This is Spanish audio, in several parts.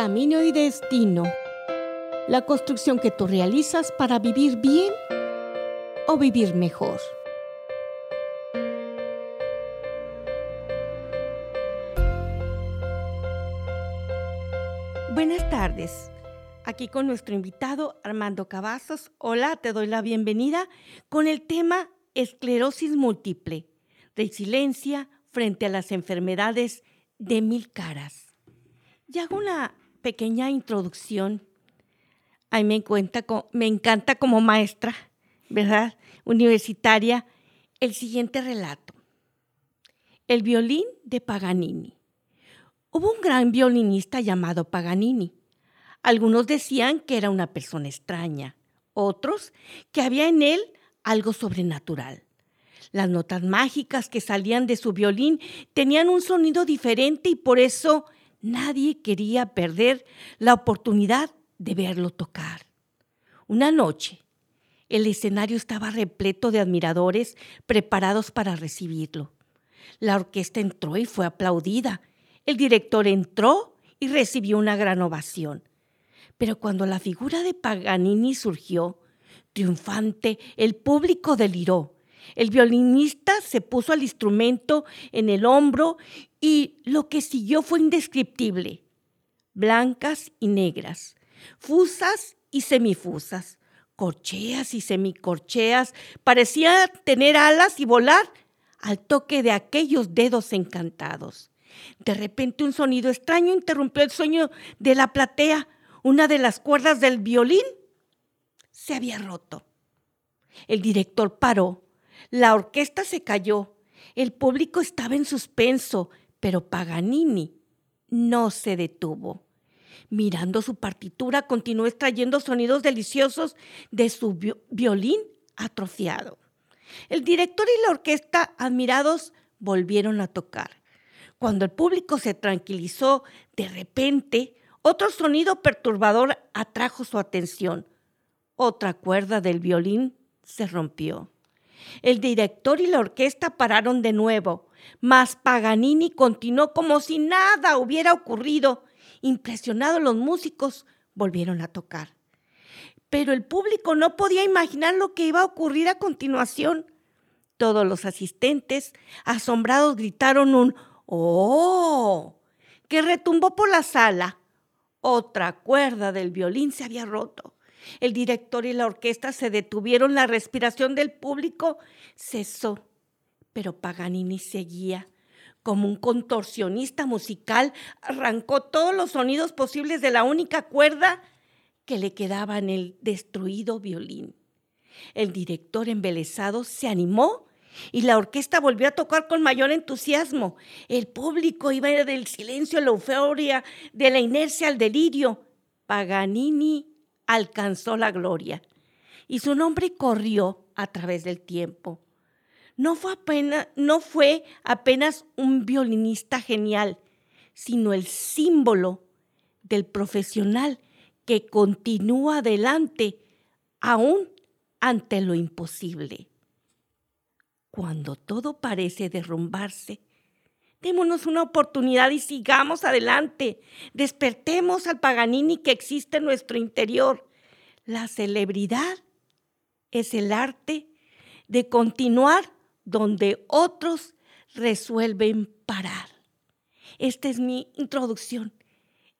Camino y destino. La construcción que tú realizas para vivir bien o vivir mejor. Buenas tardes. Aquí con nuestro invitado Armando Cavazos. Hola, te doy la bienvenida con el tema esclerosis múltiple, resiliencia frente a las enfermedades de mil caras. Y hago una pequeña introducción. A mí me, me encanta como maestra, ¿verdad? Universitaria, el siguiente relato. El violín de Paganini. Hubo un gran violinista llamado Paganini. Algunos decían que era una persona extraña, otros que había en él algo sobrenatural. Las notas mágicas que salían de su violín tenían un sonido diferente y por eso nadie quería perder la oportunidad de verlo tocar. Una noche, el escenario estaba repleto de admiradores preparados para recibirlo. La orquesta entró y fue aplaudida. El director entró y recibió una gran ovación. Pero cuando la figura de Paganini surgió, triunfante, el público deliró. El violinista se puso al instrumento en el hombro y lo que siguió fue indescriptible. Blancas y negras, fusas y semifusas, corcheas y semicorcheas, parecía tener alas y volar al toque de aquellos dedos encantados. De repente un sonido extraño interrumpió el sueño de la platea. Una de las cuerdas del violín se había roto. El director paró la orquesta se cayó, el público estaba en suspenso, pero Paganini no se detuvo. Mirando su partitura, continuó extrayendo sonidos deliciosos de su violín atrofiado. El director y la orquesta, admirados, volvieron a tocar. Cuando el público se tranquilizó, de repente, otro sonido perturbador atrajo su atención. Otra cuerda del violín se rompió. El director y la orquesta pararon de nuevo, mas Paganini continuó como si nada hubiera ocurrido. Impresionados los músicos volvieron a tocar. Pero el público no podía imaginar lo que iba a ocurrir a continuación. Todos los asistentes, asombrados, gritaron un ¡Oh! que retumbó por la sala. Otra cuerda del violín se había roto. El director y la orquesta se detuvieron, la respiración del público cesó, pero Paganini seguía. Como un contorsionista musical, arrancó todos los sonidos posibles de la única cuerda que le quedaba en el destruido violín. El director embelesado se animó y la orquesta volvió a tocar con mayor entusiasmo. El público iba del silencio a la euforia, de la inercia al delirio. Paganini alcanzó la gloria y su nombre corrió a través del tiempo. No fue apenas, no fue apenas un violinista genial, sino el símbolo del profesional que continúa adelante aún ante lo imposible. Cuando todo parece derrumbarse, démonos una oportunidad y sigamos adelante. Despertemos al Paganini que existe en nuestro interior. La celebridad es el arte de continuar donde otros resuelven parar. Esta es mi introducción.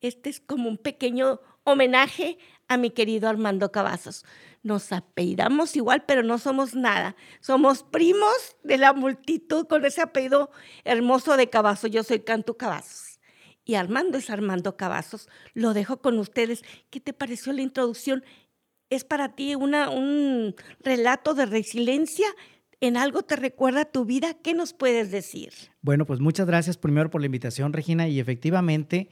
Este es como un pequeño homenaje a mi querido Armando Cavazos. Nos apellidamos igual, pero no somos nada. Somos primos de la multitud con ese apellido hermoso de Cavazos. Yo soy Canto Cavazos. Y Armando es Armando Cavazos. Lo dejo con ustedes. ¿Qué te pareció la introducción? es para ti una, un relato de resiliencia. ¿En algo te recuerda tu vida? ¿Qué nos puedes decir? Bueno, pues muchas gracias primero por la invitación, Regina. Y efectivamente,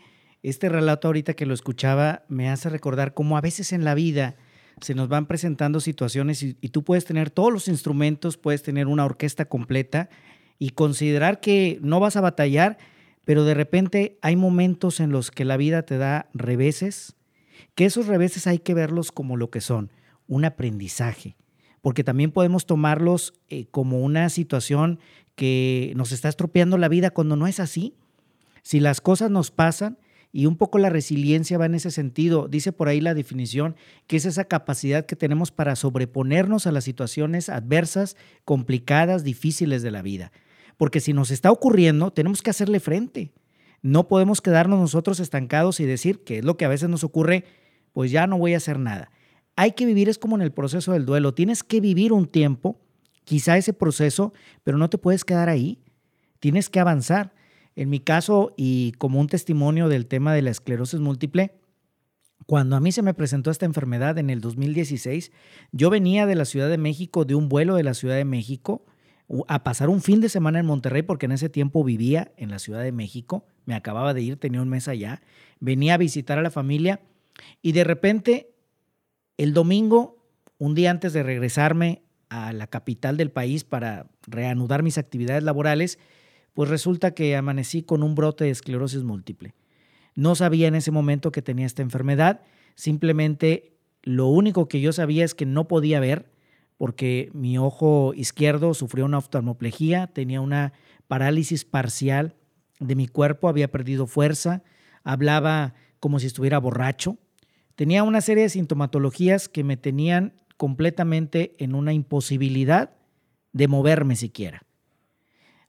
este relato ahorita que lo escuchaba me hace recordar cómo a veces en la vida se nos van presentando situaciones y, tú puedes tener todos los instrumentos, puedes tener una orquesta completa y considerar que no vas a batallar, pero de repente hay momentos en los que la vida te da reveses, que esos reveses hay que verlos como lo que son, un aprendizaje, porque también podemos tomarlos eh, como una situación que nos está estropeando la vida cuando no es así. Si las cosas nos pasan, Y un poco la resiliencia va en ese sentido. Dice por ahí la definición que es esa capacidad que tenemos para sobreponernos a las situaciones adversas, complicadas, difíciles de la vida. Porque si nos está ocurriendo, tenemos que hacerle frente. No podemos quedarnos nosotros estancados y decir, que es lo que a veces nos ocurre, pues ya no voy a hacer nada. Hay que vivir, es como en el proceso del duelo, tienes que vivir un tiempo, quizá ese proceso, pero no te puedes quedar ahí, tienes que avanzar. En mi caso, y como un testimonio del tema de la esclerosis múltiple, cuando a mí se me presentó esta enfermedad en el 2016, yo venía de la Ciudad de México, de un vuelo de la Ciudad de México, a pasar un fin de semana en Monterrey, porque en ese tiempo vivía en la Ciudad de México, me acababa de ir, tenía un mes allá, venía a visitar a la familia y de repente el domingo, un día antes de regresarme a la capital del país para reanudar mis actividades laborales, pues resulta que amanecí con un brote de esclerosis múltiple. No sabía en ese momento que tenía esta enfermedad, simplemente lo único que yo sabía es que no podía ver porque mi ojo izquierdo sufrió una oftalmoplejía, tenía una parálisis parcial de mi cuerpo, había perdido fuerza, hablaba como si estuviera borracho, tenía una serie de sintomatologías que me tenían completamente en una imposibilidad de moverme siquiera.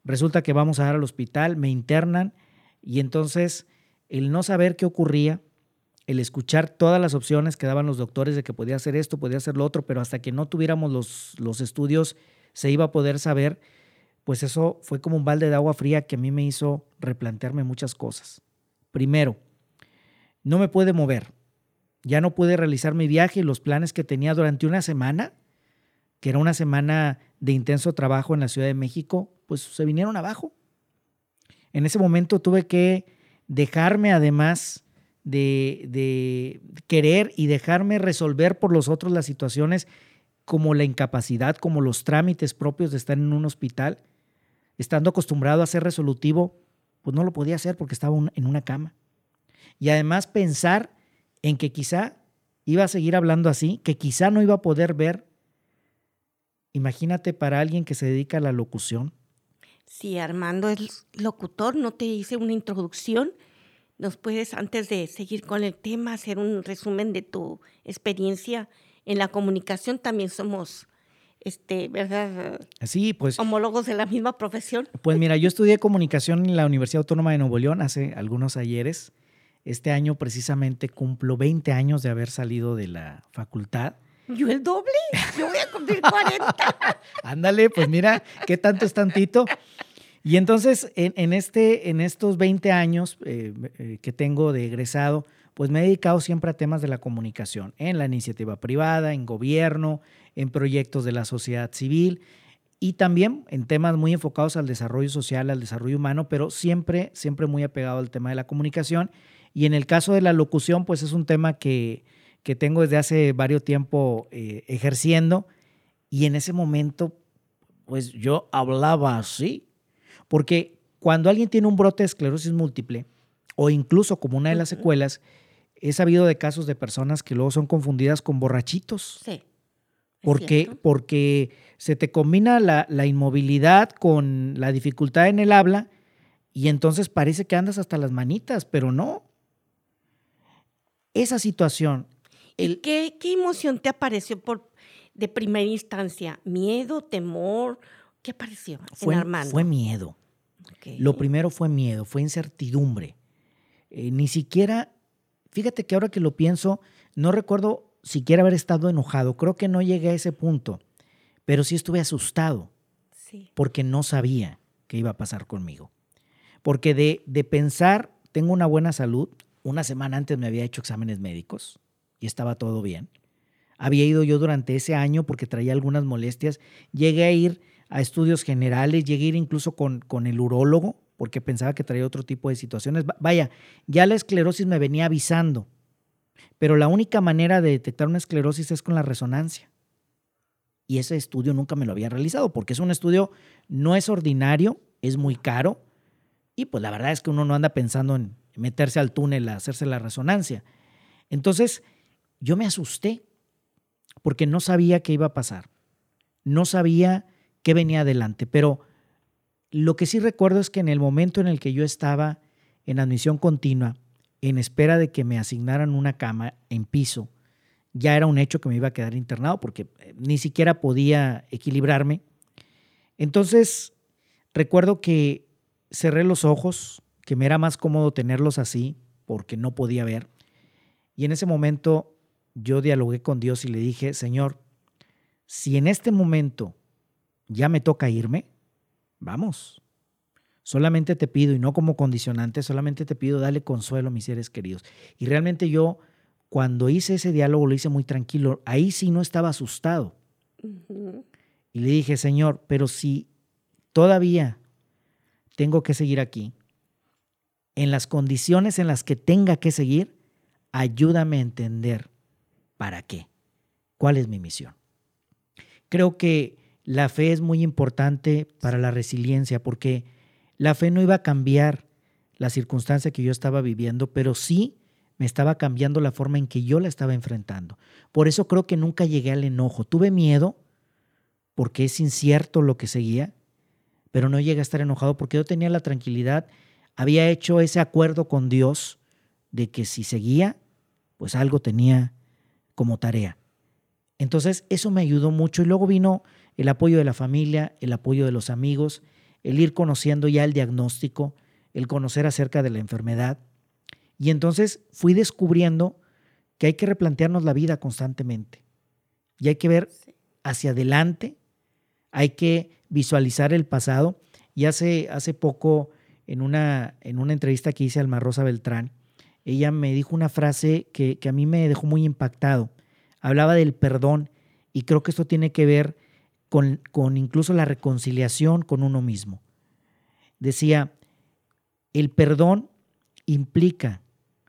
Resulta que vamos a dar al hospital, me internan y entonces el no saber qué ocurría, el escuchar todas las opciones que daban los doctores de que podía hacer esto, podía hacer lo otro, pero hasta que no tuviéramos los, los estudios se iba a poder saber, pues eso fue como un balde de agua fría que a mí me hizo replantearme muchas cosas. Primero, no me puede mover. Ya no pude realizar mi viaje y los planes que tenía durante una semana, que era una semana de intenso trabajo en la Ciudad de México, pues se vinieron abajo. En ese momento tuve que dejarme además de, querer y dejarme resolver por los otros las situaciones como la incapacidad, como los trámites propios de estar en un hospital, estando acostumbrado a ser resolutivo, pues no lo podía hacer porque estaba en una cama. Y además pensar en que quizá iba a seguir hablando así, que quizá no iba a poder ver. Imagínate para alguien que se dedica a la locución. Sí, Armando es locutor, no te hice una introducción ¿Nos puedes, antes de seguir con el tema, hacer un resumen de tu experiencia en la comunicación? También somos, este, ¿verdad? Sí, pues. Homólogos de la misma profesión. Pues mira, yo estudié comunicación en la Universidad Autónoma de Nuevo León hace algunos ayeres. Este año precisamente cumplo 20 años de haber salido de la facultad. Yo el doble, yo voy a cumplir 40. Ándale, pues mira, ¿qué tanto es tantito? Y entonces, en, este, en estos 20 años eh, eh, que tengo de egresado, pues me he dedicado siempre a temas de la comunicación, en la iniciativa privada, en gobierno, en proyectos de la sociedad civil y también en temas muy enfocados al desarrollo social, al desarrollo humano, pero siempre, siempre muy apegado al tema de la comunicación. Y en el caso de la locución, pues es un tema que, tengo desde hace varios tiempo eh, ejerciendo y en ese momento, pues yo hablaba así, porque cuando alguien tiene un brote de esclerosis múltiple, o incluso como una de las secuelas, he sabido de casos de personas que luego son confundidas con borrachitos. Sí. Porque, porque se te combina la, inmovilidad con la dificultad en el habla y entonces parece que andas hasta las manitas, pero no. Esa situación. El, ¿Qué, ¿Qué, emoción te apareció por, de primera instancia? ¿Miedo, temor ¿Qué apareció fue, en Armando? Fue miedo. Lo primero fue miedo, fue incertidumbre. Eh, ni siquiera, fíjate que ahora que lo pienso, no recuerdo siquiera haber estado enojado. Creo que no llegué a ese punto, pero sí estuve asustado porque no sabía qué iba a pasar conmigo. Porque de, de pensar, tengo una buena salud, una semana antes me había hecho exámenes médicos y estaba todo bien. Había ido yo durante ese año porque traía algunas molestias. Llegué a ir a estudios generales, llegué a ir incluso con, con el urólogo porque pensaba que traía otro tipo de situaciones. Vaya, ya la esclerosis me venía avisando, pero la única manera de detectar una esclerosis es con la resonancia. Y ese estudio nunca me lo había realizado porque es un estudio, no es ordinario, es muy caro y pues la verdad es que uno no anda pensando en meterse al túnel a hacerse la resonancia. Entonces, yo me asusté porque no sabía qué iba a pasar. No sabía qué venía adelante. Pero lo que sí recuerdo es que en el momento en el que yo estaba en admisión continua, en espera de que me asignaran una cama en piso. Ya era un hecho que me iba a quedar internado porque eh, ni siquiera podía equilibrarme. Entonces, recuerdo que cerré los ojos, que me era más cómodo tenerlos así porque no podía ver. Y en ese momento yo dialogué con Dios y le dije, Señor, si en este momento ya me toca irme, vamos. Solamente te pido, y no como condicionante, solamente te pido, dale consuelo a mis seres queridos. Y realmente yo, cuando hice ese diálogo, lo hice muy tranquilo. Ahí sí no estaba asustado. Y le dije, Señor, pero si todavía tengo que seguir aquí, en las condiciones en las que tenga que seguir, ayúdame a entender para qué, cuál es mi misión. Creo que la fe es muy importante para la resiliencia porque la fe no iba a cambiar la circunstancia que yo estaba viviendo, pero sí me estaba cambiando la forma en que yo la estaba enfrentando. Por eso creo que nunca llegué al enojo. Tuve miedo porque es incierto lo que seguía, pero no llegué a estar enojado porque yo tenía la tranquilidad, había hecho ese acuerdo con Dios de que si seguía, pues algo tenía como tarea. Entonces eso me ayudó mucho y luego vino el apoyo de la familia, el apoyo de los amigos, el ir conociendo ya el diagnóstico, el conocer acerca de la enfermedad. Y entonces fui descubriendo que hay que replantearnos la vida constantemente. Y hay que ver hacia adelante, hay que visualizar el pasado. Y hace, hace poco, en una, en una entrevista que hice a Alma Rosa Beltrán, ella me dijo una frase que, que a mí me dejó muy impactado. Hablaba del perdón y creo que esto tiene que ver con, incluso la reconciliación con uno mismo. Decía, el perdón implica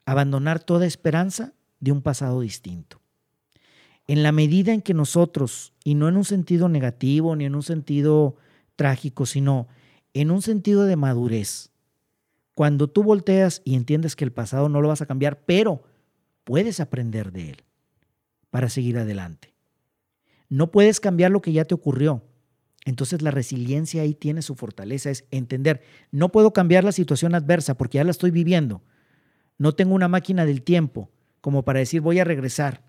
abandonar toda esperanza de un pasado distinto. En la medida en que nosotros, y no en un sentido negativo ni en un sentido trágico, sino en un sentido de madurez, cuando tú volteas y entiendes que el pasado no lo vas a cambiar, pero puedes aprender de él para seguir adelante. No puedes cambiar lo que ya te ocurrió. Entonces la resiliencia ahí tiene su fortaleza, es entender, no puedo cambiar la situación adversa porque ya la estoy viviendo. No tengo una máquina del tiempo como para decir voy a regresar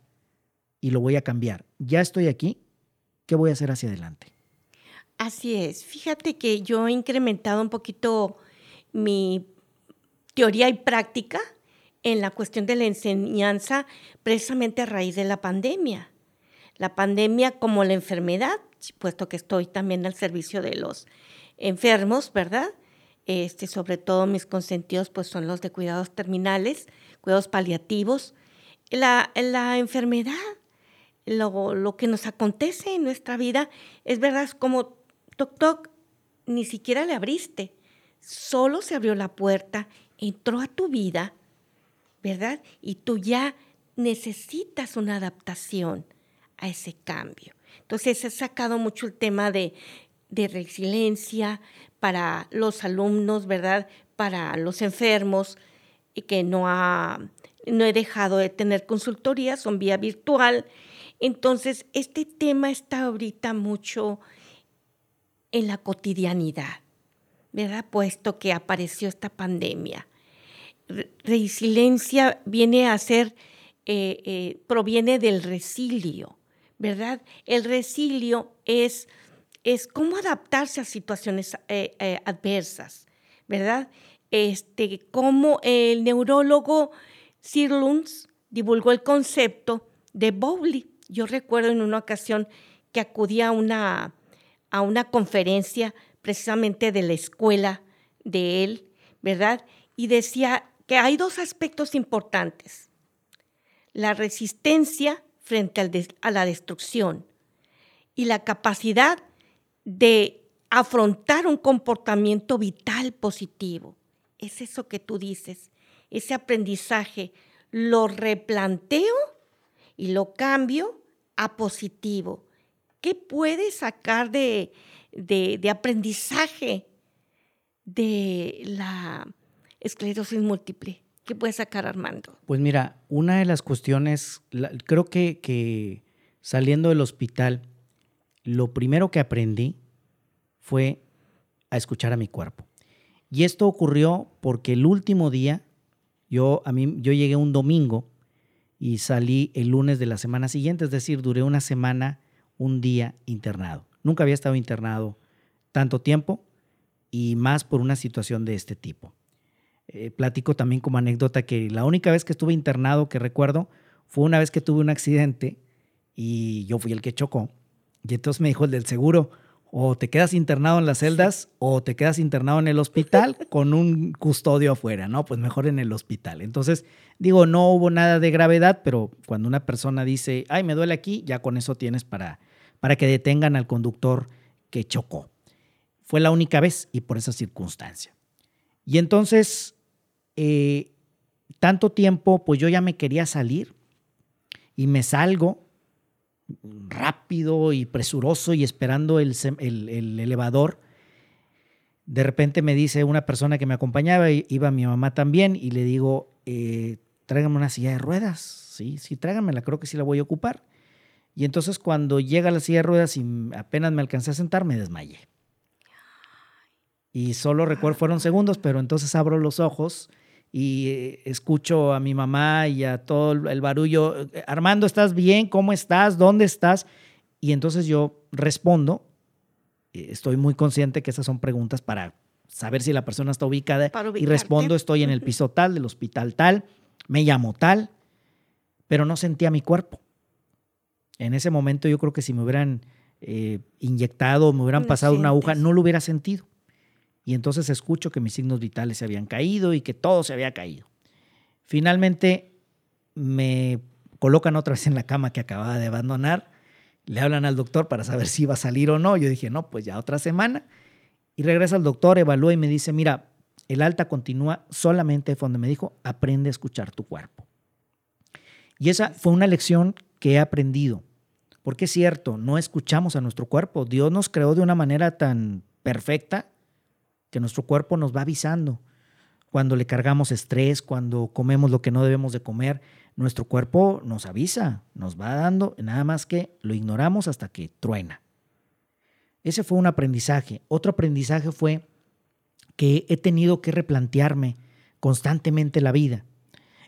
y lo voy a cambiar. Ya estoy aquí, ¿qué voy a hacer hacia adelante? Así es. Fíjate que yo he incrementado un poquito mi teoría y práctica en la cuestión de la enseñanza precisamente a raíz de la pandemia la pandemia como la enfermedad, puesto que estoy también al servicio de los enfermos, ¿verdad? Este, sobre todo mis consentidos pues son los de cuidados terminales, cuidados paliativos. La, la enfermedad, lo, lo, que nos acontece en nuestra vida, es verdad, es como toc toc, ni siquiera le abriste, solo se abrió la puerta, entró a tu vida, ¿verdad? Y tú ya necesitas una adaptación a ese cambio. Entonces he sacado mucho el tema de, resiliencia para los alumnos, ¿verdad? Para los enfermos, y que no, ha, no he dejado de tener consultorías, son vía virtual. Entonces, este tema está ahorita mucho en la cotidianidad, ¿verdad? Puesto que apareció esta pandemia. Resiliencia viene a ser, eh, eh, proviene del resilio, ¿verdad? El resilio es, es cómo adaptarse a situaciones eh, adversas, ¿verdad? Este, como el neurólogo Sir Luns divulgó el concepto de Bowley. Yo recuerdo en una ocasión que acudí a una, a una conferencia precisamente de la escuela de él, ¿verdad? Y decía que hay dos aspectos importantes. La resistencia frente a la destrucción y la capacidad de afrontar un comportamiento vital positivo. Es eso que tú dices, ese aprendizaje. Lo replanteo y lo cambio a positivo. ¿Qué puedes sacar de, de aprendizaje de la esclerosis múltiple? ¿Qué puede sacar Armando? Pues mira, una de las cuestiones, creo que, que saliendo del hospital, lo primero que aprendí fue a escuchar a mi cuerpo. Y esto ocurrió porque el último día Yo, a mí, yo llegué un domingo y salí el lunes de la semana siguiente, es decir, duré una semana, un día internado. Nunca había estado internado tanto tiempo y más por una situación de este tipo. Eh, platico también como anécdota que la única vez que estuve internado que recuerdo fue una vez que tuve un accidente y yo fui el que chocó. Y entonces me dijo el del seguro, o te quedas internado en las celdas o te quedas internado en el hospital con un custodio afuera, ¿no? Pues mejor en el hospital. Entonces, digo, no hubo nada de gravedad, pero cuando una persona dice, ay, me duele aquí, ya con eso tienes para, para que detengan al conductor que chocó. Fue la única vez y por esa circunstancia. Y entonces, eh, tanto tiempo, pues yo ya me quería salir y me salgo rápido y presuroso y esperando el, elevador. De repente me dice una persona que me acompañaba, iba mi mamá también, y le digo, eh, tráigame una silla de ruedas. Sí, sí, tráigamela, creo que sí la voy a ocupar. Y entonces cuando llega la silla de ruedas y apenas me alcancé a sentar, me desmayé. Y solo recuerdo, fueron segundos, pero entonces abro los ojos y eh, escucho a mi mamá y a todo el barullo, eh, Armando, ¿estás bien? ¿Cómo estás? ¿Dónde estás? Y entonces yo respondo, eh, estoy muy consciente que esas son preguntas para saber si la persona está ubicada y respondo, estoy en el piso tal, del hospital tal, me llamo tal, pero no sentía mi cuerpo. En ese momento yo creo que si me hubieran inyectado, me hubieran pasado una aguja, no lo hubiera sentido y entonces escucho que mis signos vitales se habían caído y que todo se había caído. Finalmente me colocan otra vez en la cama que acababa de abandonar, le hablan al doctor para saber si iba a salir o no. Yo dije, no, pues ya otra semana. Y regresa el doctor, evalúa y me dice, mira, el alta continúa solamente donde me dijo, aprende a escuchar tu cuerpo. Y esa fue una lección que he aprendido. Porque es cierto, no escuchamos a nuestro cuerpo. Dios nos creó de una manera tan perfecta que nuestro cuerpo nos va avisando. Cuando le cargamos estrés, cuando comemos lo que no debemos de comer, nuestro cuerpo nos avisa, nos va dando, nada más que lo ignoramos hasta que truena. Ese fue un aprendizaje. Otro aprendizaje fue que he tenido que replantearme constantemente la vida.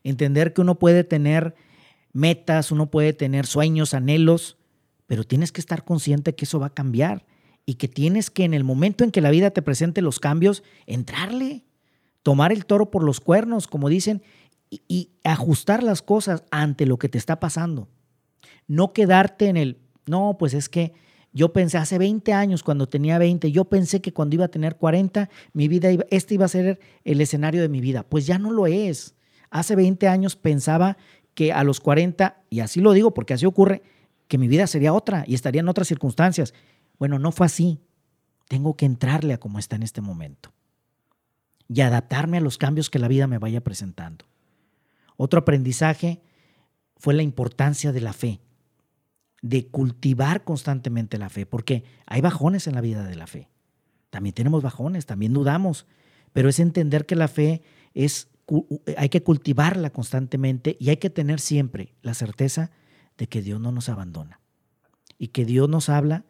Entender que uno puede tener metas, uno puede tener sueños, anhelos, pero tienes que estar consciente que eso va a cambiar y que tienes que en el momento en que la vida te presente los cambios, entrarle, tomar el toro por los cuernos, como dicen, y, ajustar las cosas ante lo que te está pasando. No quedarte en el, no, pues es que yo pensé hace 20 años, cuando tenía 20, yo pensé que cuando iba a tener 40, mi vida iba, este iba a ser el escenario de mi vida. Pues ya no lo es. Hace 20 años pensaba que a los 40, y así lo digo porque así ocurre, que mi vida sería otra y estaría en otras circunstancias. Bueno, no fue así. Tengo que entrarle a como está en este momento y adaptarme a los cambios que la vida me vaya presentando. Otro aprendizaje fue la importancia de la fe, de cultivar constantemente la fe, porque hay bajones en la vida de la fe. También tenemos bajones, también dudamos, pero es entender que la fe es hay que cultivarla constantemente y hay que tener siempre la certeza de que Dios no nos abandona y que Dios nos habla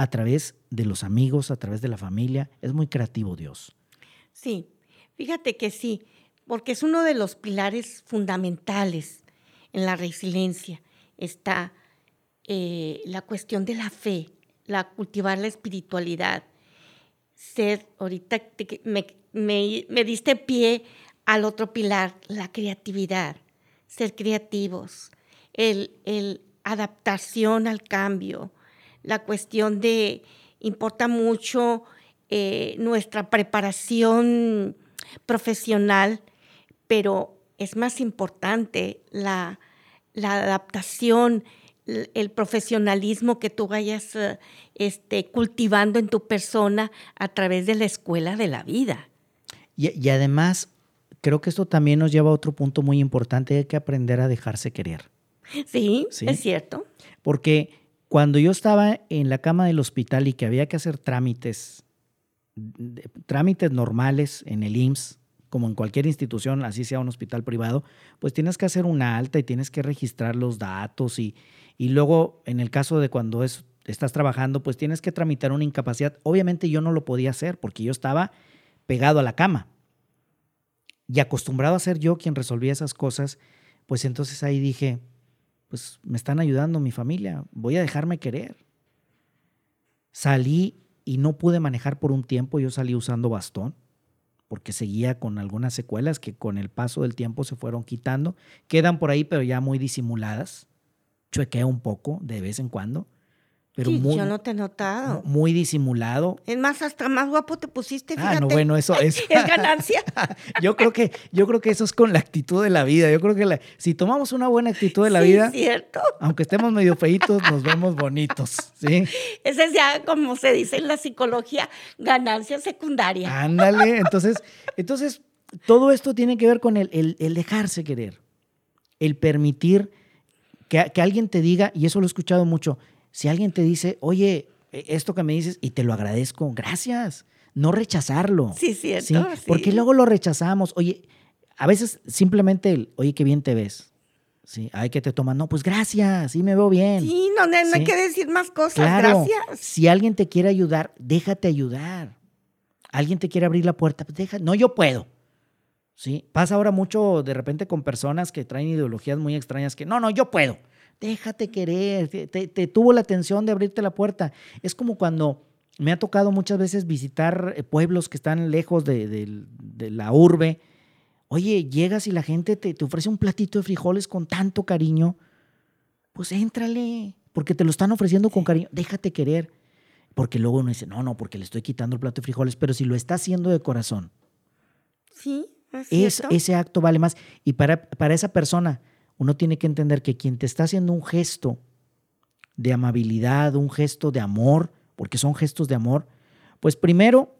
a través de los amigos, a través de la familia. Es muy creativo Dios. Sí, fíjate que sí, porque es uno de los pilares fundamentales en la resiliencia. Está eh, la cuestión de la fe, la cultivar la espiritualidad. Ser, ahorita me, me diste pie al otro pilar, la creatividad, ser creativos, el, el adaptación al cambio, la cuestión de, importa mucho eh, nuestra preparación profesional, pero es más importante la, adaptación, el profesionalismo que tú vayas eh, este, cultivando en tu persona a través de la escuela de la vida. Y, además, creo que esto también nos lleva a otro punto muy importante, hay que aprender a dejarse querer. Sí, ¿Sí? es cierto. Porque cuando yo estaba en la cama del hospital y que había que hacer trámites, trámites normales en el IMSS, como en cualquier institución, así sea un hospital privado, pues tienes que hacer una alta y tienes que registrar los datos y, y luego en el caso de cuando es, estás trabajando, pues tienes que tramitar una incapacidad. Obviamente yo no lo podía hacer porque yo estaba pegado a la cama. y acostumbrado a ser yo quien resolvía esas cosas, pues entonces ahí dije, pues me están ayudando mi familia, voy a dejarme querer. Salí y no pude manejar por un tiempo, yo salí usando bastón, porque seguía con algunas secuelas que con el paso del tiempo se fueron quitando. Quedan por ahí, pero ya muy disimuladas. Chuequea un poco de vez en cuando pero sí, muy, yo no te he notado. Muy disimulado. Es más, hasta más guapo te pusiste, fíjate. Ah, no, bueno, eso es. es ganancia. yo creo que, yo creo que eso es con la actitud de la vida. Yo creo que la, si tomamos una buena actitud de la sí, vida, cierto. aunque estemos medio feitos, nos vemos bonitos, ¿sí? Esa es ya, como se dice en la psicología, ganancia secundaria. Ándale, entonces, entonces, todo esto tiene que ver con el, el, el dejarse querer, el permitir que, que alguien te diga, y eso lo he escuchado mucho, si alguien te dice, oye, e, esto que me dices, y te lo agradezco, gracias. No rechazarlo. Sí, cierto. ¿sí? Porque luego lo rechazamos. Oye, a veces simplemente el, oye, qué bien te ves. Sí, hay que te toman, no, pues gracias, sí me veo bien. Sí, no, no, no Sí. hay que decir más cosas, Claro, gracias. si alguien te quiere ayudar, déjate ayudar. Alguien te quiere abrir la puerta, pues deja, no, yo puedo. ¿Sí? Pasa ahora mucho de repente con personas que traen ideologías muy extrañas que, no, no, yo puedo. Déjate querer, te, te- te tuvo la atención de abrirte la puerta. Es como cuando me ha tocado muchas veces visitar eh, pueblos que están lejos de, de- de la urbe. Oye, llegas y la gente te, te ofrece un platito de frijoles con tanto cariño. Pues éntrale, porque te lo están ofreciendo con cariño. Déjate querer. Porque luego uno dice, no, no, porque le estoy quitando el plato de frijoles, pero si lo está haciendo de corazón, Sí, es es, cierto. ese acto vale más. Y para, para esa persona, uno tiene que entender que quien te está haciendo un gesto de amabilidad, un gesto de amor, porque son gestos de amor, pues primero,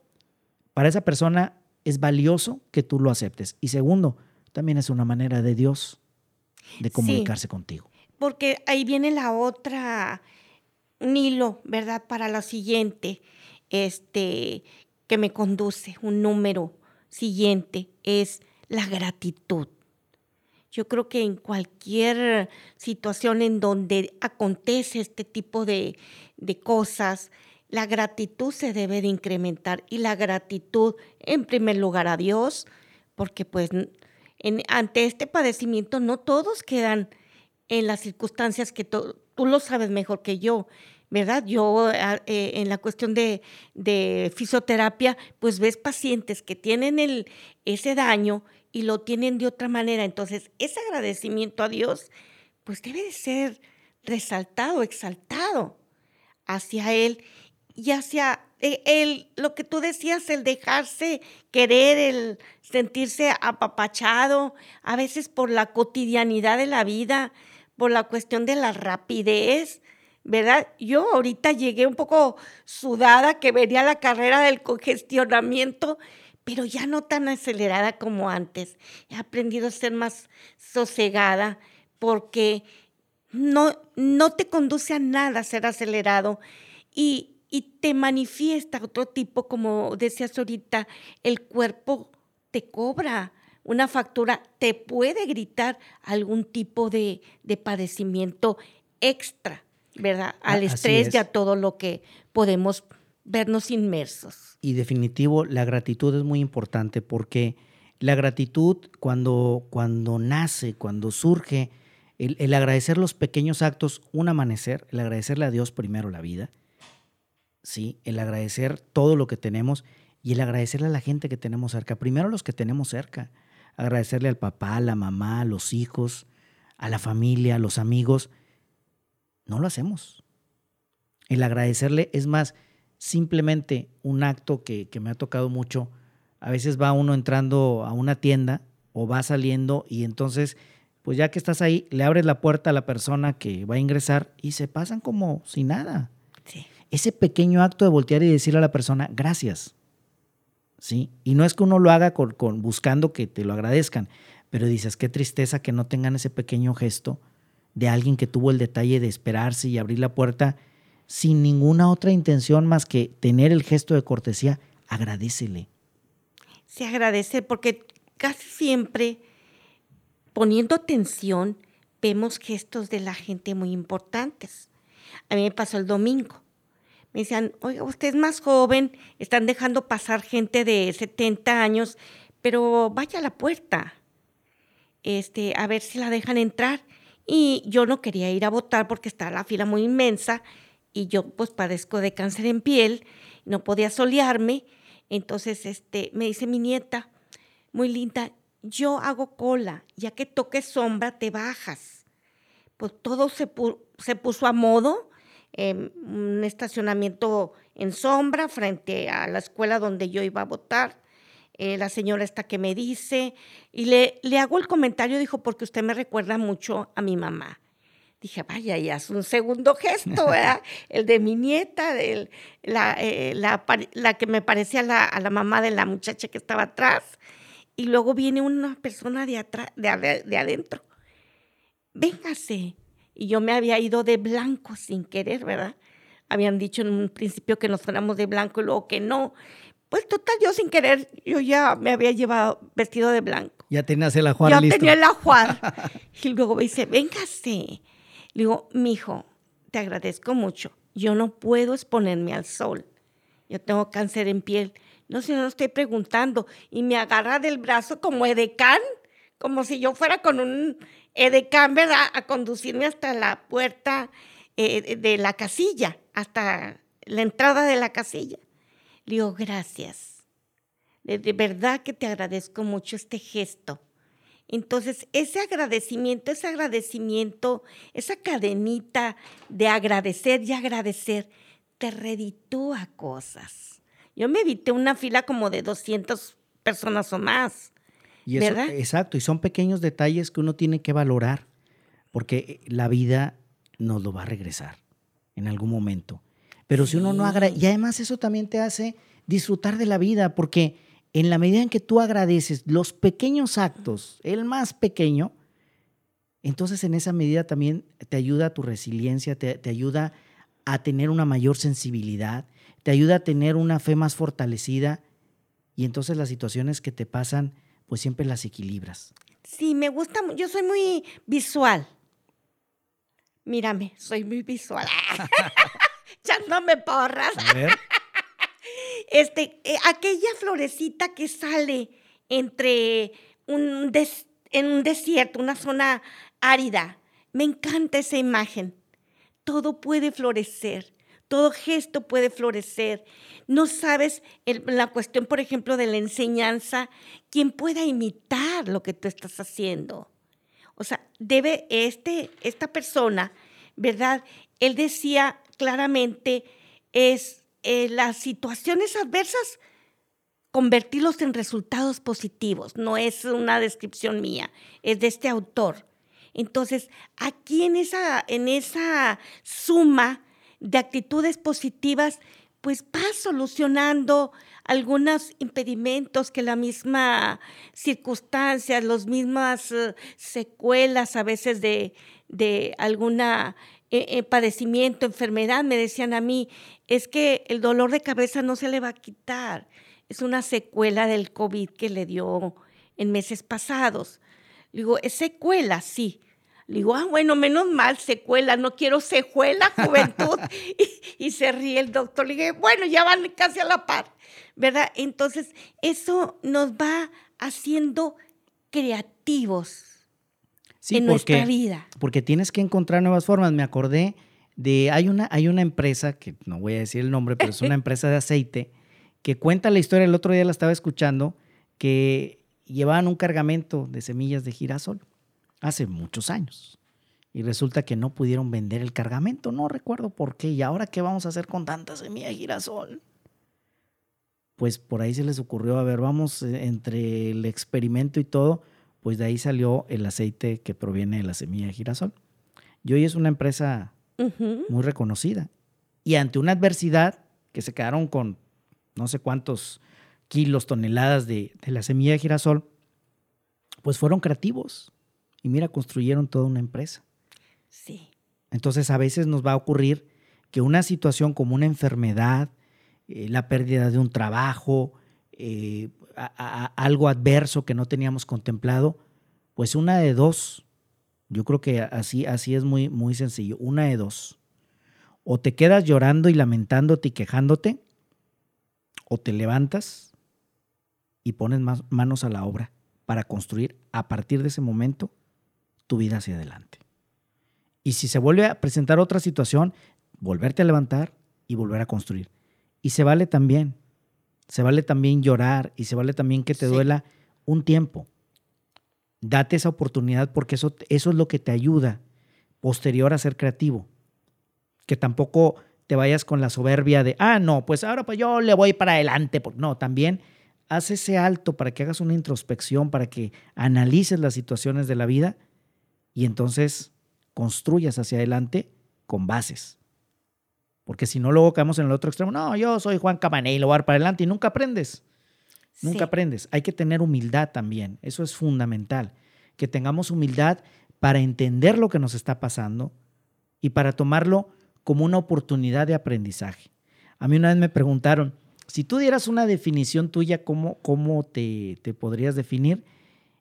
para esa persona es valioso que tú lo aceptes. Y segundo, también es una manera de Dios de comunicarse contigo. Porque ahí viene la otra, un hilo, ¿verdad? Para lo siguiente, este, que me conduce, un número siguiente, es la gratitud. Yo creo que en cualquier situación en donde acontece este tipo de, de cosas, la gratitud se debe de incrementar y la gratitud en primer lugar a Dios, porque pues ante este padecimiento no todos quedan en las circunstancias que tú lo sabes mejor que yo, ¿verdad? Yo eh, en la cuestión de, fisioterapia, pues ves pacientes que tienen ese daño y lo tienen de otra manera. Entonces, ese agradecimiento a Dios, pues debe de ser resaltado, exaltado hacia Él y hacia eh, el, lo que tú decías, el dejarse querer, el sentirse apapachado, a veces por la cotidianidad de la vida, por la cuestión de la rapidez, ¿verdad? Yo ahorita llegué un poco sudada, que venía la carrera del congestionamiento, pero ya no tan acelerada como antes. He aprendido a ser más sosegada porque no, no te conduce a nada ser acelerado y, y te manifiesta otro tipo, como decías ahorita, el cuerpo te cobra una factura, te puede gritar algún tipo de, de padecimiento extra, ¿verdad? Al Así estrés es. y a todo lo que podemos vernos inmersos. Y definitivo, la gratitud es muy importante porque la gratitud cuando, cuando nace, cuando surge, el, el agradecer los pequeños actos, un amanecer, el agradecerle a Dios primero la vida, ¿sí? el agradecer todo lo que tenemos y el agradecerle a la gente que tenemos cerca. Primero los que tenemos cerca, agradecerle al papá, a la mamá, a los hijos, a la familia, a los amigos. No lo hacemos. El agradecerle es más, simplemente un acto que, que me ha tocado mucho. A veces va uno entrando a una tienda o va saliendo y entonces, pues ya que estás ahí, le abres la puerta a la persona que va a ingresar y se pasan como si nada. Sí. Ese pequeño acto de voltear y decirle a la persona, gracias. ¿Sí? Y no es que uno lo haga con, con- buscando que te lo agradezcan, pero dices, qué tristeza que no tengan ese pequeño gesto de alguien que tuvo el detalle de esperarse y abrir la puerta sin ninguna otra intención más que tener el gesto de cortesía, agradecele. Se agradece porque casi siempre poniendo atención vemos gestos de la gente muy importantes. A mí me pasó el domingo. Me decían, oiga, usted es más joven, están dejando pasar gente de 70 años, pero vaya a la puerta, este, a ver si la dejan entrar. Y yo no quería ir a votar porque estaba la fila muy inmensa y yo pues padezco de cáncer en piel, no podía solearme. Entonces, este, me dice mi nieta, muy linda, yo hago cola, ya que toques sombra te bajas. Pues todo se, se puso a modo, en un estacionamiento en sombra frente a la escuela donde yo iba a votar. Eh, la señora esta que me dice, y le, le hago el comentario, dijo, porque usted me recuerda mucho a mi mamá. Dije, vaya, ya es un segundo gesto, ¿verdad? el de mi nieta, de la, eh, la, la, que me parecía la, a la mamá de la muchacha que estaba atrás. Y luego viene una persona de, atrás, de, de adentro. Véngase. Y yo me había ido de blanco sin querer, ¿verdad? Habían dicho en un principio que nos fuéramos de blanco y luego que no. Pues total, yo sin querer, yo ya me había llevado vestido de blanco. Ya tenías el ajuar ya listo. tenía el ajuar. y luego me dice, véngase. Le digo, mijo, te agradezco mucho. Yo no puedo exponerme al sol. Yo tengo cáncer en piel. No, si no estoy preguntando. Y me agarra del brazo como edecán, como si yo fuera con un edecán, ¿verdad? A conducirme hasta la puerta eh, de la casilla, hasta la entrada de la casilla. Le digo, gracias. De, verdad que te agradezco mucho este gesto. Entonces, ese agradecimiento, ese agradecimiento, esa cadenita de agradecer y agradecer, te reditúa cosas. Yo me evité una fila como de 200 personas o más. Y ¿verdad? Exacto, y son pequeños detalles que uno tiene que valorar, porque la vida nos lo va a regresar en algún momento. Pero si uno no agradece, y además eso también te hace disfrutar de la vida, porque en la medida en que tú agradeces los pequeños actos, el más pequeño, entonces en esa medida también te ayuda a tu resiliencia, te, te ayuda a tener una mayor sensibilidad, te ayuda a tener una fe más fortalecida y entonces las situaciones que te pasan, pues siempre las equilibras. Sí, me gusta, yo soy muy visual. Mírame, soy muy visual. echándome porras. A ver. Este, eh, aquella florecita que sale entre un en un desierto, una zona árida. Me encanta esa imagen. Todo puede florecer, todo gesto puede florecer. No sabes la cuestión, por ejemplo, de la enseñanza, quién pueda imitar lo que tú estás haciendo. O sea, debe este, esta persona, ¿verdad? Él decía, claramente es eh, las situaciones adversas convertirlos en resultados positivos. No es una descripción mía, es de este autor. Entonces, aquí en esa, en esa suma de actitudes positivas, pues va solucionando algunos impedimentos que la misma circunstancia, las mismas eh, secuelas a veces de, de alguna eh, eh, padecimiento, enfermedad, me decían a mí, es que el dolor de cabeza no se le va a quitar. Es una secuela del COVID que le dio en meses pasados. Le digo, ¿es secuela? Sí. Le digo, ah, bueno, menos mal, secuela, no quiero secuela, juventud. y, y, se ríe el doctor. Le dije, bueno, ya van casi a la par, ¿verdad? Entonces, eso nos va haciendo creativos en nuestra vida. Porque tienes que encontrar nuevas formas. Me acordé de, hay una, hay una empresa, que no voy a decir el nombre, pero es una empresa de aceite, que cuenta la historia, el otro día la estaba escuchando, que llevaban un cargamento de semillas de girasol hace muchos años. Y resulta que no pudieron vender el cargamento, no recuerdo por qué. ¿Y ahora qué vamos a hacer con tanta semilla de girasol? Pues por ahí se les ocurrió, a ver, vamos eh, entre el experimento y todo, pues de ahí salió el aceite que proviene de la semilla de girasol. Y hoy es una empresa muy reconocida. Y ante una adversidad que se quedaron con no sé cuántos kilos, toneladas de, de la semilla de girasol, pues fueron creativos. Y mira, construyeron toda una empresa. Sí. Entonces a veces nos va a ocurrir que una situación como una enfermedad, eh, la pérdida de un trabajo, eh, algo adverso que no teníamos contemplado, pues una de dos. Yo creo que así, así es muy, muy sencillo. Una de dos. O te quedas llorando y lamentándote y quejándote, o te levantas y pones manos a la obra para construir a partir de ese momento tu vida hacia adelante. Y si se vuelve a presentar otra situación, volverte a levantar y volver a construir. Y se vale también, se vale también llorar y se vale también que te duela un tiempo. Date esa oportunidad porque eso, eso es lo que te ayuda posterior a ser creativo. Que tampoco te vayas con la soberbia de, ah, no, pues ahora pues yo le voy para adelante. No, también haz ese alto para que hagas una introspección, para que analices las situaciones de la vida y entonces construyas hacia adelante con bases. Porque si no, luego caemos en el otro extremo. No, yo soy Juan Cabané y lo voy a para adelante y nunca aprendes. Nunca aprendes. Hay que tener humildad también. Eso es fundamental. Que tengamos humildad para entender lo que nos está pasando y para tomarlo como una oportunidad de aprendizaje. A mí una vez me preguntaron, si tú dieras una definición tuya, ¿cómo, cómo te, te podrías definir?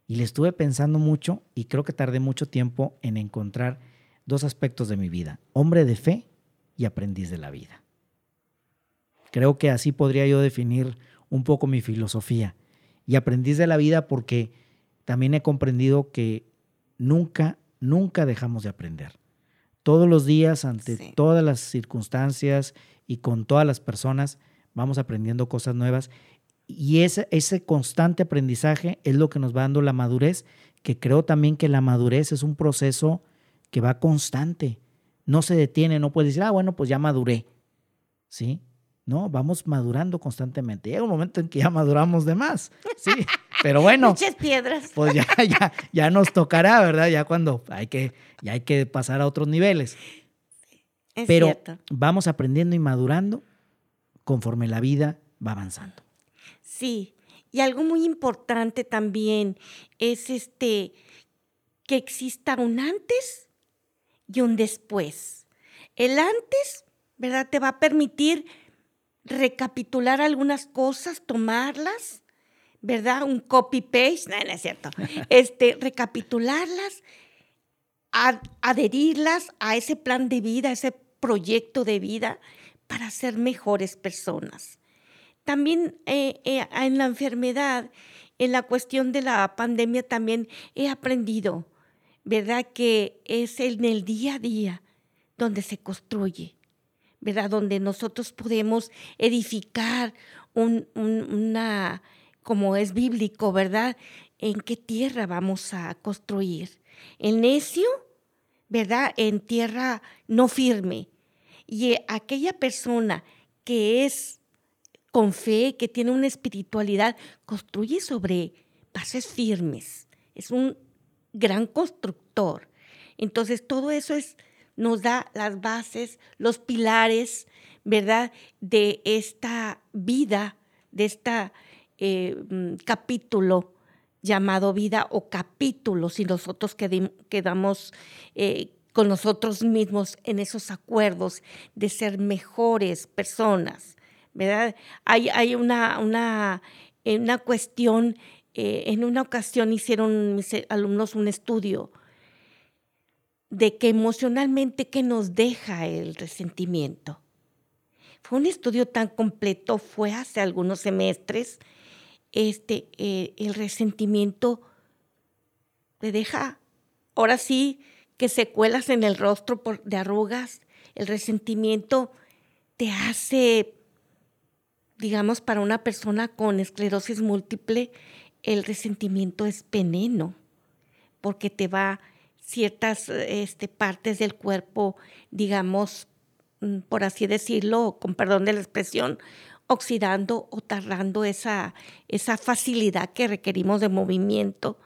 Y le estuve pensando mucho y creo que tardé mucho tiempo en encontrar dos aspectos de mi vida, hombre de fe y aprendiz de la vida. Creo que así podría yo definir un poco mi filosofía. Y aprendiz de la vida porque también he comprendido que nunca, nunca dejamos de aprender. Todos los días, ante todas las circunstancias y con todas las personas, vamos aprendiendo cosas nuevas y ese, ese constante aprendizaje es lo que nos va dando la madurez, que creo también que la madurez es un proceso que va constante. No se detiene, no puedes decir, ah, bueno, pues ya maduré. ¿Sí? No, vamos madurando constantemente. Llega un momento en que ya maduramos de más. Sí, pero bueno. Muchas piedras. Pues ya, ya, ya nos tocará, ¿verdad? Ya cuando hay que, ya hay que pasar a otros niveles. Es pero vamos aprendiendo y madurando conforme la vida va avanzando. Sí, y algo muy importante también es este que exista un antes y un después. El antes, ¿verdad? Te va a permitir recapitular algunas cosas, tomarlas, ¿verdad? Un copy paste, no, no es cierto. Este, recapitularlas, adherirlas a ese plan de vida, a ese proyecto de vida para ser mejores personas. También eh, eh, en la enfermedad, en la cuestión de la pandemia, también he aprendido, ¿verdad? Que es en el día a día donde se construye, ¿verdad? Donde nosotros podemos edificar una, como es bíblico, ¿verdad? ¿En qué tierra vamos a construir? El necio, ¿verdad? En tierra no firme. Y aquella persona que es con fe, que tiene una espiritualidad, construye sobre bases firmes. Es un gran constructor. Entonces, todo eso es, nos da las bases, los pilares, ¿verdad?, de esta vida, de este capítulo llamado vida o capítulo, si nosotros quedamos eh, con nosotros mismos en esos acuerdos de ser mejores personas, ¿verdad? Hay, hay una, una, una cuestión, eh, en una ocasión hicieron mis alumnos un estudio de que emocionalmente qué nos deja el resentimiento. Fue un estudio tan completo, fue hace algunos semestres, este, eh, el resentimiento te deja, ahora sí, que secuelas en el rostro por, de arrugas, el resentimiento te hace digamos, para una persona con esclerosis múltiple, el resentimiento es veneno, porque te va ciertas este, partes del cuerpo, digamos, mm, por así decirlo, con perdón de la expresión, oxidando o tardando esa, esa facilidad que requerimos de movimiento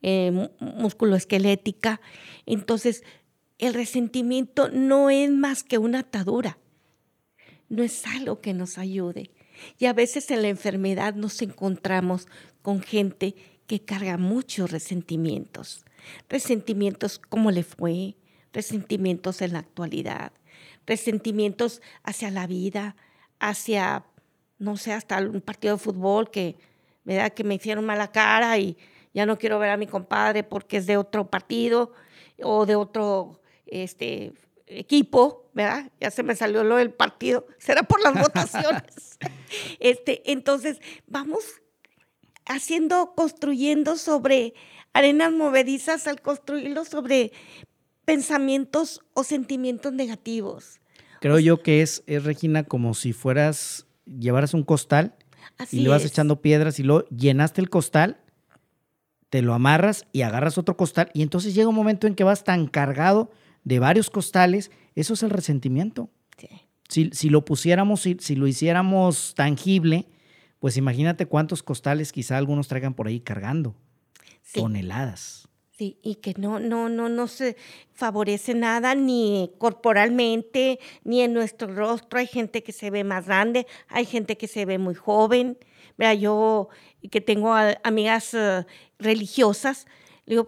eh, musculoesquelética. Entonces, el resentimiento no es más que una atadura, no es algo que nos ayude. Y a veces en la enfermedad nos encontramos con gente que carga muchos resentimientos. Resentimientos cómo le fue, resentimientos en la actualidad, resentimientos hacia la vida, hacia, no sé, hasta un partido de fútbol que, da que me hicieron mala cara y ya no quiero ver a mi compadre porque es de otro partido o de otro este, equipo, ¿verdad? Ya se me salió lo del partido, será por las votaciones. este, entonces, vamos haciendo, construyendo sobre arenas movedizas al construirlo sobre pensamientos o sentimientos negativos. Creo yo que es, es, Regina, como si fueras, llevaras un costal y le vas echando piedras y luego llenaste el costal, te lo amarras y agarras otro costal y entonces llega un momento en que vas tan cargado de varios costales, eso es el resentimiento. Si, si, lo pusiéramos, si, si, lo hiciéramos tangible, pues imagínate cuántos costales quizá algunos traigan por ahí cargando. Toneladas. Sí, y que no, no, no, no se favorece nada ni corporalmente, ni en nuestro rostro. Hay gente que se ve más grande, hay gente que se ve muy joven. Mira, yo que tengo amigas eh, religiosas, le digo,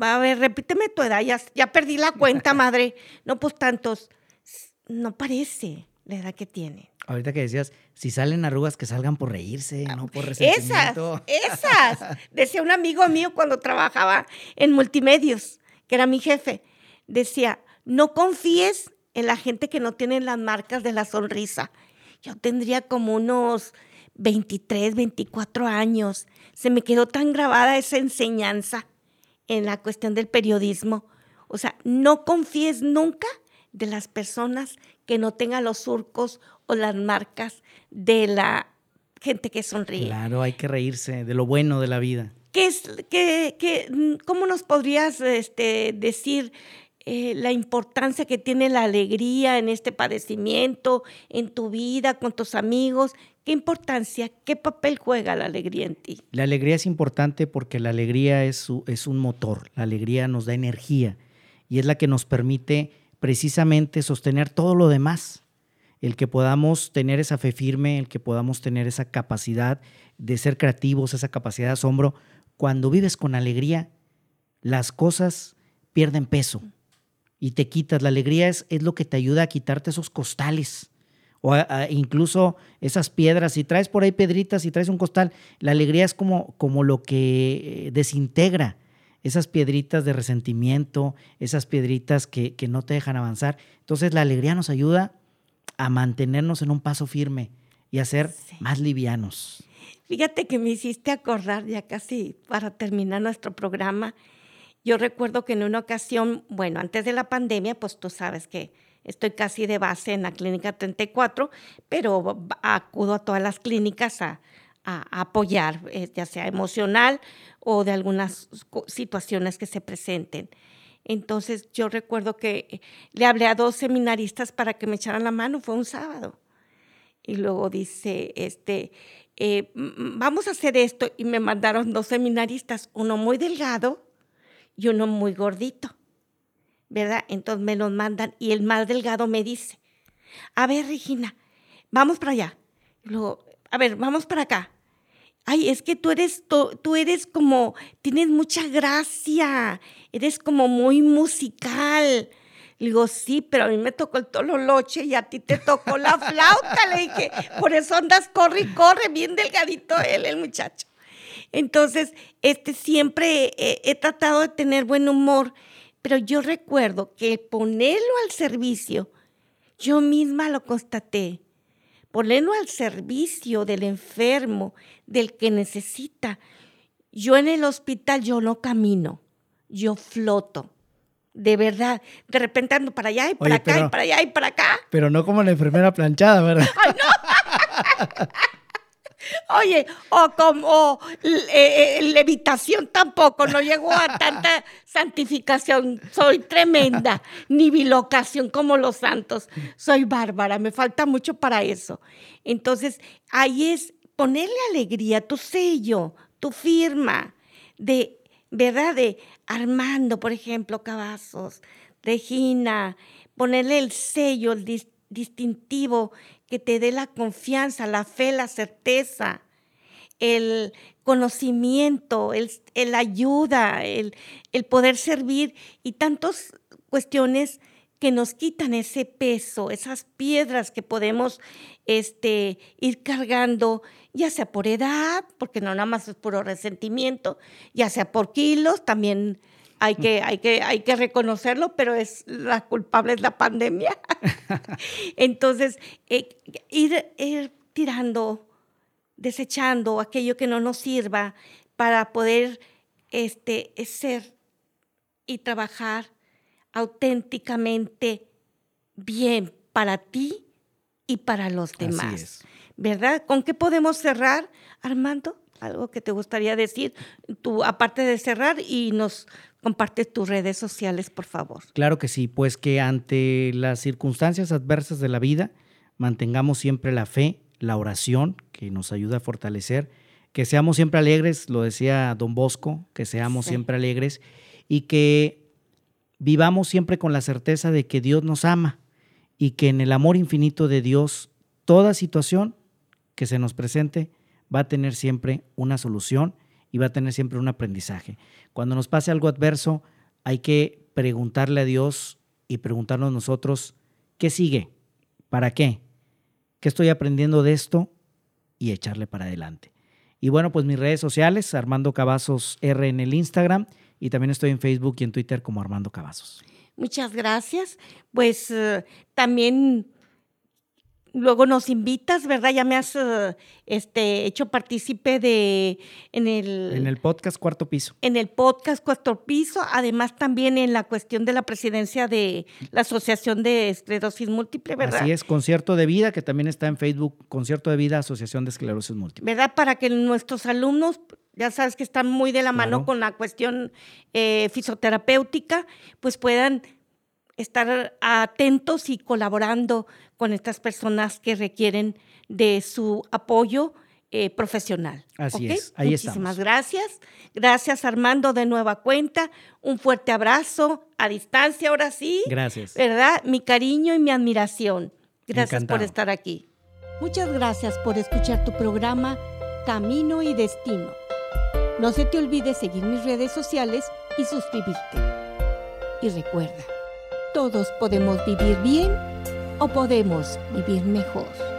a ver, repíteme tu edad, ya, ya perdí la cuenta, madre. No, pues tantos. No parece la edad que tiene. Ahorita que decías, si salen arrugas, que salgan por reírse, no por resentimiento. Esas, esas. Decía un amigo mío cuando trabajaba en multimedios, que era mi jefe, decía, no confíes en la gente que no tiene las marcas de la sonrisa. Yo tendría como unos 23, 24 años. Se me quedó tan grabada esa enseñanza en la cuestión del periodismo. O sea, no confíes nunca de las personas que no tengan los surcos o las marcas de la gente que sonríe. Claro, hay que reírse de lo bueno de la vida. ¿Qué es, qué, ¿Cómo nos podrías este, decir eh, la importancia que tiene la alegría en este padecimiento, en tu vida, con tus amigos? ¿Qué importancia, qué papel juega la alegría en ti? La alegría es importante porque la alegría es, es un motor, la alegría nos da energía y es la que nos permite precisamente sostener todo lo demás. El que podamos tener esa fe firme, el que podamos tener esa capacidad de ser creativos, esa capacidad de asombro. Cuando vives con alegría, las cosas pierden peso y te quitas. La alegría es, es lo que te ayuda a quitarte esos costales o incluso esas piedras, si traes por ahí piedritas, y traes un costal, la alegría es como, como lo que desintegra esas piedritas de resentimiento, esas piedritas que, no te dejan avanzar. Entonces la alegría nos ayuda a mantenernos en un paso firme y a ser más livianos. Fíjate que me hiciste acordar ya casi para terminar nuestro programa. Yo recuerdo que en una ocasión, bueno, antes de la pandemia, pues tú sabes que Estoy casi de base en la clínica 34, pero acudo a todas las clínicas a, apoyar, eh, ya sea emocional o de algunas situaciones que se presenten. Entonces yo recuerdo que le hablé a dos seminaristas para que me echaran la mano, fue un sábado. Y luego dice, este, eh, vamos a hacer esto. Y me mandaron dos seminaristas, uno muy delgado y uno muy gordito. ¿verdad? Entonces me los mandan y el más delgado me dice, a ver, Regina, vamos para allá. luego, a ver, vamos para acá. Ay, es que tú eres, tú eres como, tienes mucha gracia, eres como muy musical. Le digo, sí, pero a mí me tocó el tololoche y a ti te tocó la flauta. Le dije, por eso andas, corre y corre, bien delgadito él, el muchacho. Entonces, este, siempre he tratado de tener buen humor pero yo recuerdo que ponerlo al servicio, yo misma lo constaté, ponerlo al servicio del enfermo, del que necesita. Yo en el hospital, yo no camino, yo floto. De verdad, de repente ando para allá y para acá y para allá y para acá. Pero no como la enfermera planchada, ¿verdad? ¡Ay, no! Oye, o como eh, eh, levitación tampoco, no llegó a tanta santificación. Soy tremenda, ni bilocación como los santos. Soy bárbara, me falta mucho para eso. Entonces, ahí es ponerle alegría, tu sello, tu firma, de, ¿verdad? De Armando, por ejemplo, Cavazos, Regina, ponerle el sello, el distintivo que te dé la confianza, la fe, la certeza, el conocimiento, el, ayuda, el, el, poder servir y tantas cuestiones que nos quitan ese peso, esas piedras que podemos este, ir cargando, ya sea por edad, porque no nada más es puro resentimiento, ya sea por kilos, también hay que, hay que, hay que reconocerlo, pero es la culpable es la pandemia. Entonces, eh, ir, tirando desechando aquello que no nos sirva para poder este, ser y trabajar auténticamente bien para ti y para los demás. ¿Verdad? ¿Con qué podemos cerrar, Armando? Algo que te gustaría decir, tú, aparte de cerrar y nos compartes tus redes sociales, por favor. Claro que sí, pues que ante las circunstancias adversas de la vida, mantengamos siempre la fe, la oración, que nos ayuda a fortalecer, que seamos siempre alegres, lo decía don Bosco, que seamos siempre alegres y que vivamos siempre con la certeza de que Dios nos ama y que en el amor infinito de Dios, toda situación que se nos presente va a tener siempre una solución y va a tener siempre un aprendizaje. Cuando nos pase algo adverso, hay que preguntarle a Dios y preguntarnos nosotros, ¿qué sigue? ¿Para qué? ¿Qué estoy aprendiendo de esto? Y echarle para adelante. Y bueno, pues mis redes sociales, Armando Cavazos R en el Instagram y también estoy en Facebook y en Twitter como Armando Cavazos. Muchas gracias. Pues eh, también luego nos invitas, ¿verdad? Ya me has eh, este, hecho partícipe de en el en el podcast Cuarto Piso. En el podcast Cuarto Piso, además también en la cuestión de la presidencia de la Asociación de Esclerosis Múltiple, ¿verdad? Así es, Concierto de Vida, que también está en Facebook, Concierto de Vida, Asociación de Esclerosis Múltiple. ¿Verdad? Para que nuestros alumnos ya sabes que están muy de la mano con la cuestión eh, fisioterapéutica, pues puedan estar atentos y colaborando con estas personas que requieren de su apoyo eh, profesional. Así es, ahí Muchísimas gracias. Gracias Armando de nueva cuenta. Un fuerte abrazo a distancia, ahora sí. Gracias. ¿Verdad? Mi cariño y mi admiración. Gracias por estar aquí. Muchas gracias por escuchar tu programa Camino y Destino. No se te olvide seguir mis redes sociales y suscribirte. Y recuerda, todos podemos vivir bien o podemos vivir mejor.